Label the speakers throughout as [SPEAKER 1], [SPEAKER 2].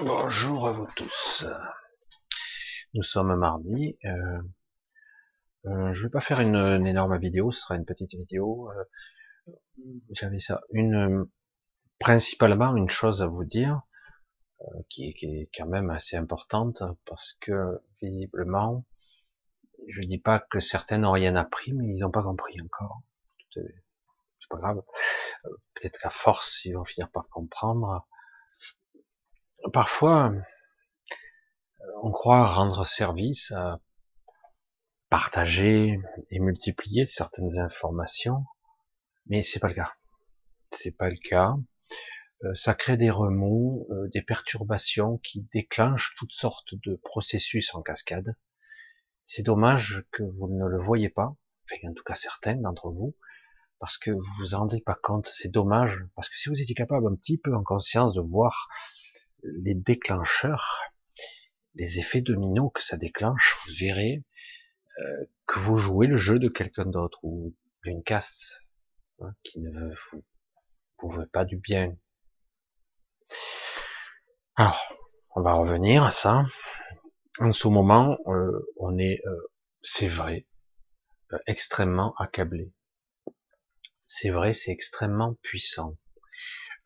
[SPEAKER 1] Bonjour à vous tous. Nous sommes mardi. Euh, euh, je vais pas faire une, énorme vidéo, ce sera une petite vidéo. Euh, J'avais ça. Une, principalement une chose à vous dire euh, qui, est quand même assez importante parce que visiblement, je dis pas que certains n'ont rien appris, mais ils n'ont pas compris encore. C'est pas grave. Euh, peut-être qu'à force, ils vont finir par comprendre parfois, on croit rendre service à partager et multiplier certaines informations, mais c'est pas le cas. C'est pas le cas. Euh, ça crée des remous, euh, des perturbations qui déclenchent toutes sortes de processus en cascade. C'est dommage que vous ne le voyez pas, en tout cas certains d'entre vous, parce que vous vous en rendez pas compte. C'est dommage, parce que si vous étiez capable un petit peu en conscience de voir les déclencheurs, les effets dominos que ça déclenche, vous verrez euh, que vous jouez le jeu de quelqu'un d'autre ou d'une caste hein, qui ne vous, vous veut pas du bien. Alors, on va revenir à ça. En ce moment, euh, on est, euh, c'est vrai, extrêmement accablé. C'est vrai, c'est extrêmement puissant.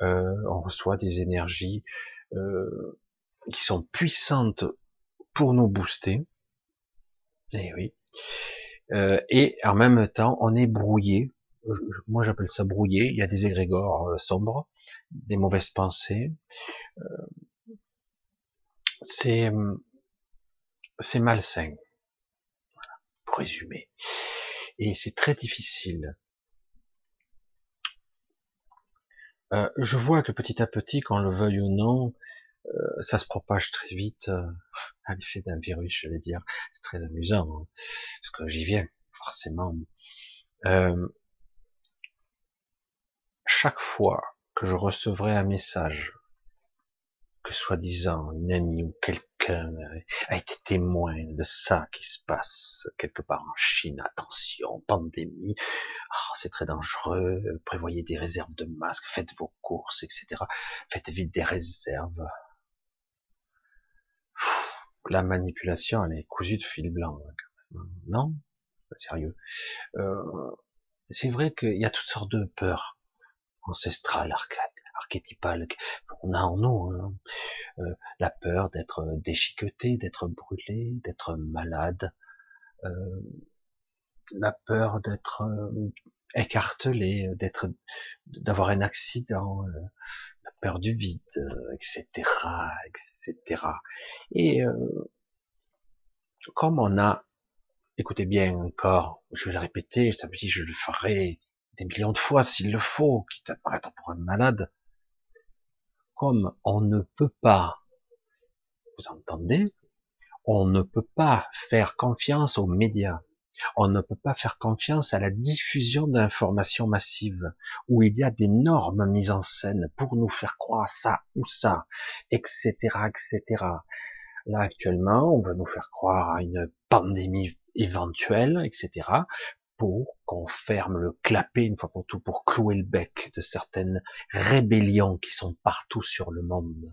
[SPEAKER 1] on reçoit des énergies euh, qui sont puissantes pour nous booster. Et eh oui. Euh, et en même temps, on est brouillé. Moi, j'appelle ça brouillé. Il y a des égrégores euh, sombres, des mauvaises pensées. c'est c'est malsain, voilà, pour résumer. Et c'est très difficile Euh, je vois que petit à petit, qu'on le veuille ou non, euh, ça se propage très vite euh, à l'effet d'un virus, je vais dire. C'est très amusant, hein, parce que j'y viens, forcément. chaque fois que je recevrai un message que soi-disant une amie ou quelqu'un a été témoin de ça qui se passe quelque part en Chine, attention, pandémie, oh, c'est très dangereux, prévoyez des réserves de masques, faites vos courses, etc. Faites vite des réserves. La manipulation, elle est cousue de fil blanc, hein, non? Sérieux. Euh, c'est vrai qu'il y a toutes sortes de peurs ancestrales, arcades archétypale qu'on a en nous. Hein. Euh, la peur d'être déchiqueté, d'être brûlé, d'être malade, euh, la peur d'être euh, écartelé, d'être, d'avoir un accident, la peur du vide, etc., etc. Et comme on a, écoutez bien encore, je vais le répéter, je je le ferai des millions de fois s'il le faut, quitte à paraître pour un malade, on ne peut pas, vous entendez, on ne peut pas faire confiance aux médias, on ne peut pas faire confiance à la diffusion d'informations massives, où il y a d'énormes mises en scène pour nous faire croire ça ou ça, etc., etc. Là, actuellement, on veut nous faire croire à une pandémie éventuelle, etc pour qu'on ferme le clapet une fois pour tout, pour clouer le bec de certaines rébellions qui sont partout sur le monde.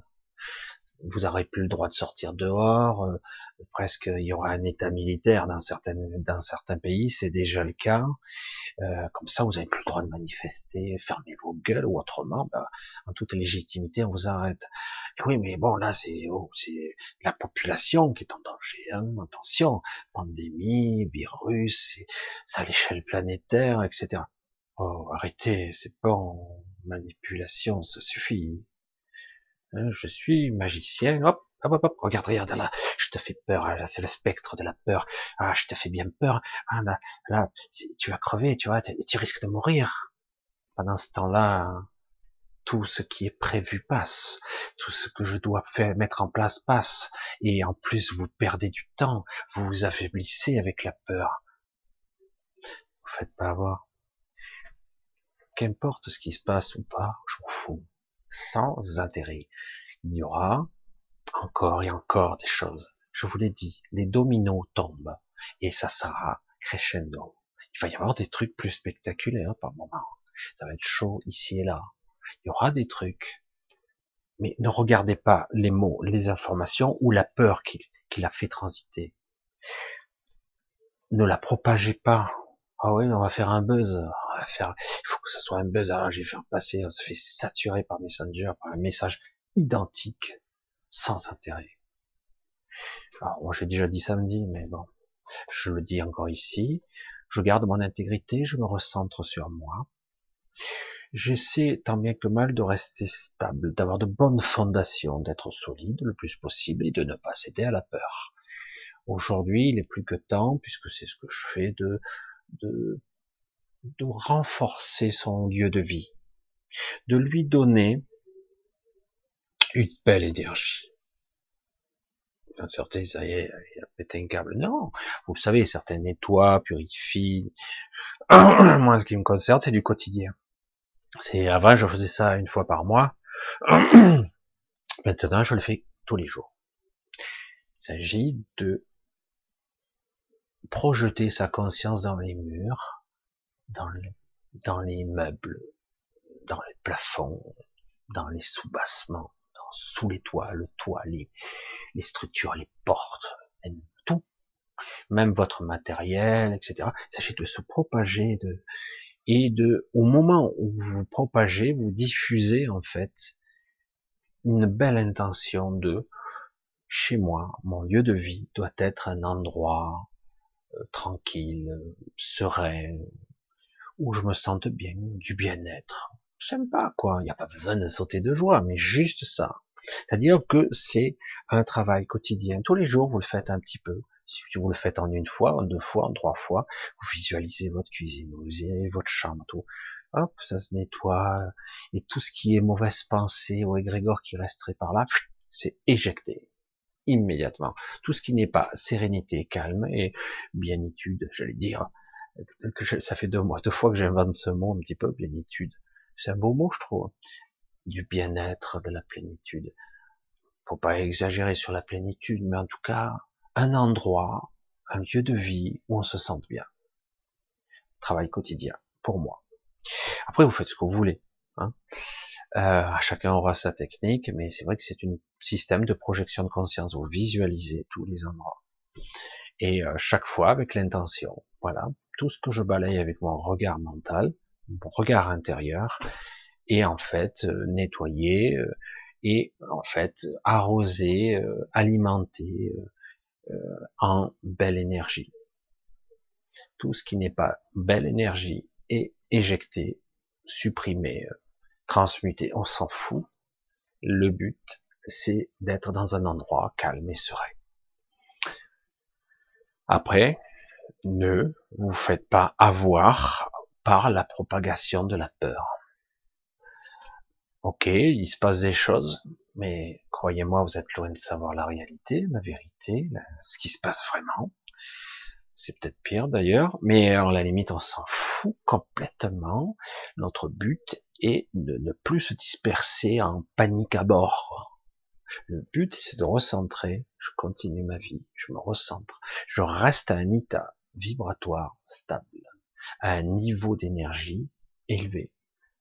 [SPEAKER 1] Vous n'aurez plus le droit de sortir dehors, euh, presque il y aura un état militaire dans certains, dans certains pays, c'est déjà le cas. Euh, comme ça, vous n'avez plus le droit de manifester, fermez vos gueules, ou autrement, bah, en toute légitimité, on vous arrête. Oui, mais bon, là, c'est oh, la population qui est en danger. Hein, attention, pandémie, virus, c'est à l'échelle planétaire, etc. Oh, arrêtez, c'est bon, manipulation, ça suffit. Hein, je suis magicien, hop, hop, hop, hop, regarde, regarde, là, je te fais peur, là, c'est le spectre de la peur, ah, je te fais bien peur, ah, là, là, tu vas crever, tu vois, tu risques de mourir. Pendant ce temps-là, tout ce qui est prévu passe, tout ce que je dois faire, mettre en place passe, et en plus vous perdez du temps, vous vous affaiblissez avec la peur. Vous faites pas avoir. Qu'importe ce qui se passe ou pas, je m'en fous sans intérêt. Il y aura encore et encore des choses. Je vous l'ai dit, les dominos tombent et ça sera crescendo. Il va y avoir des trucs plus spectaculaires par moment. Ça va être chaud ici et là. Il y aura des trucs. Mais ne regardez pas les mots, les informations ou la peur qu'il a fait transiter. Ne la propagez pas. Ah oui, on va faire un buzz. On va faire, il faut que ça soit un buzz. Ah, je vais faire passer. On se fait saturer par Messenger, par un message identique, sans intérêt. Alors, moi, j'ai déjà dit samedi, mais bon, je le dis encore ici. Je garde mon intégrité, je me recentre sur moi. J'essaie tant bien que mal de rester stable, d'avoir de bonnes fondations, d'être solide le plus possible et de ne pas céder à la peur. Aujourd'hui, il est plus que temps, puisque c'est ce que je fais, de, de, de renforcer son lieu de vie, de lui donner une belle énergie. Certains, ça y est, il a pété un câble. Non, vous savez, certains nettoient, purifient. Moi, ce qui me concerne, c'est du quotidien. C'est avant, je faisais ça une fois par mois. Maintenant, je le fais tous les jours. Il s'agit de projeter sa conscience dans les murs, dans les, dans les meubles, dans les plafonds, dans les soubassements, sous les toits, le toit, les, les structures, les portes, tout, même votre matériel, etc. Il s'agit de se propager de, et de, au moment où vous propagez, vous diffusez en fait une belle intention de chez moi, mon lieu de vie doit être un endroit euh, tranquille, serein, où je me sente bien, du bien-être. J'aime pas quoi, il n'y a pas besoin de sauter de joie, mais juste ça. C'est-à-dire que c'est un travail quotidien. Tous les jours, vous le faites un petit peu. Si vous le faites en une fois, en deux fois, en trois fois, vous visualisez votre cuisine, vous visualisez votre chambre, tout. Hop, ça se nettoie. Et tout ce qui est mauvaise pensée ou égrégore qui resterait par là, c'est éjecté immédiatement. Tout ce qui n'est pas sérénité, calme et bienitude, j'allais dire. Ça fait deux mois, deux fois que j'invente ce mot un petit peu, bienitude. C'est un beau mot, je trouve. Du bien-être, de la plénitude. Faut pas exagérer sur la plénitude, mais en tout cas, un endroit, un lieu de vie où on se sente bien. Travail quotidien, pour moi. Après, vous faites ce que vous voulez. Hein. Euh, chacun aura sa technique, mais c'est vrai que c'est un système de projection de conscience. Vous visualisez tous les endroits. Et euh, chaque fois avec l'intention. Voilà. Tout ce que je balaye avec mon regard mental, mon regard intérieur, et en fait euh, nettoyer et en fait arroser, alimenter, euh, en belle énergie. Tout ce qui n'est pas belle énergie est éjecté, supprimé, euh, transmuté. On s'en fout. Le but, c'est d'être dans un endroit calme et serein. Après, ne vous faites pas avoir par la propagation de la peur. Ok, il se passe des choses, mais croyez-moi, vous êtes loin de savoir la réalité, la vérité, ce qui se passe vraiment. C'est peut-être pire d'ailleurs, mais en la limite, on s'en fout complètement. Notre but est de ne plus se disperser en panique à bord. Le but, c'est de recentrer. Je continue ma vie, je me recentre. Je reste à un état vibratoire stable, à un niveau d'énergie élevé.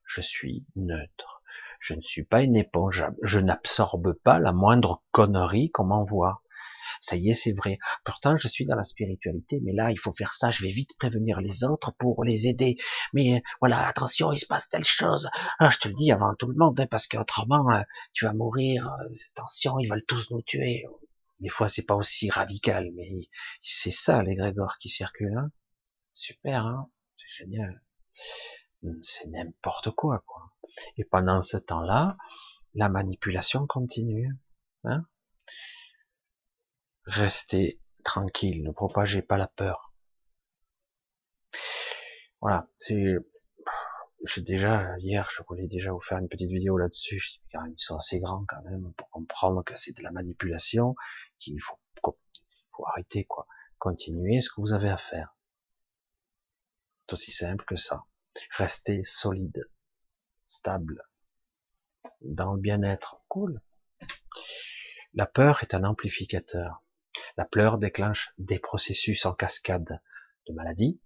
[SPEAKER 1] Je suis neutre je ne suis pas une éponge. Je n'absorbe pas la moindre connerie qu'on m'envoie. Ça y est, c'est vrai. Pourtant, je suis dans la spiritualité, mais là, il faut faire ça. Je vais vite prévenir les autres pour les aider. Mais voilà, attention, il se passe telle chose. Ah, je te le dis avant tout le monde, hein, parce qu'autrement, euh, tu vas mourir. Euh, attention, ils veulent tous nous tuer. Des fois, c'est pas aussi radical, mais c'est ça, les Grégor qui circulent. Hein. Super, hein c'est génial. C'est n'importe quoi, quoi. Et pendant ce temps-là, la manipulation continue. Hein Restez tranquille, ne propagez pas la peur. Voilà, c'est déjà hier, je voulais déjà vous faire une petite vidéo là-dessus. Ils sont assez grands quand même pour comprendre que c'est de la manipulation, qu'il faut, faut arrêter quoi. Continuez ce que vous avez à faire. C'est aussi simple que ça. Restez solide stable, dans le bien-être. Cool. La peur est un amplificateur. La peur déclenche des processus en cascade de maladies,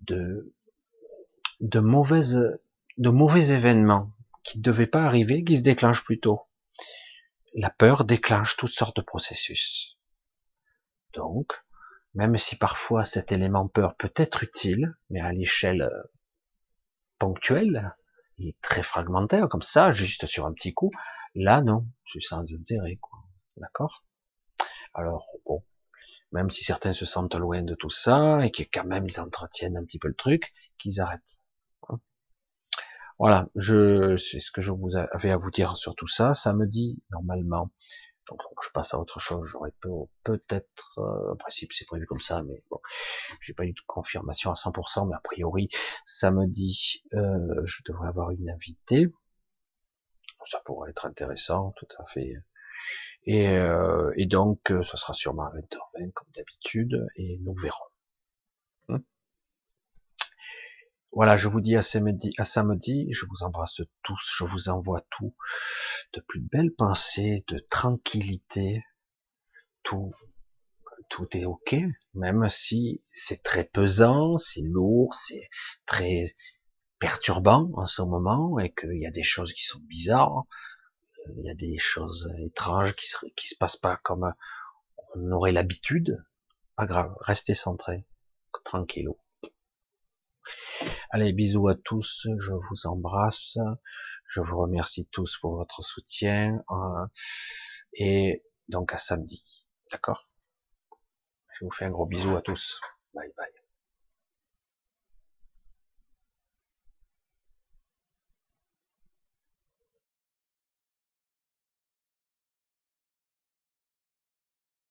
[SPEAKER 1] de, mauvais événements qui ne devaient pas arriver, qui se déclenchent plus tôt. la peur déclenche toutes sortes de processus. Donc, même si parfois cet élément peur peut être utile, mais à l'échelle euh, ponctuelle et très fragmentaire, comme ça, juste sur un petit coup, là non, c'est sans intérêt, quoi. D'accord? Alors, bon, même si certains se sentent loin de tout ça, et que quand même ils entretiennent un petit peu le truc, qu'ils arrêtent. Hein. voilà, je, c'est ce que je vous avais à vous dire sur tout ça. Ça me dit, normalement, donc je passe à autre chose. J'aurais peut-être, euh, en principe c'est prévu comme ça, mais bon, j'ai pas eu de confirmation à 100%, mais a priori samedi euh, je devrais avoir une invitée. Ça pourrait être intéressant, tout à fait. Et, euh, et donc, euh, ce sera sûrement à 20h20 comme d'habitude, et nous verrons. Hein? Voilà, je vous dis à samedi, à samedi, je vous embrasse tous, je vous envoie tout, de plus belles pensées, de tranquillité, tout, tout est ok, même si c'est très pesant, c'est lourd, c'est très perturbant en ce moment, et qu'il y a des choses qui sont bizarres, il y a des choses étranges qui se, se passent pas comme on aurait l'habitude. Pas grave, restez centrés, tranquillou. Allez, bisous à tous, je vous embrasse, je vous remercie tous pour votre soutien, euh, et donc à samedi, d'accord? Je vous fais un gros bisou à tous. Bye bye.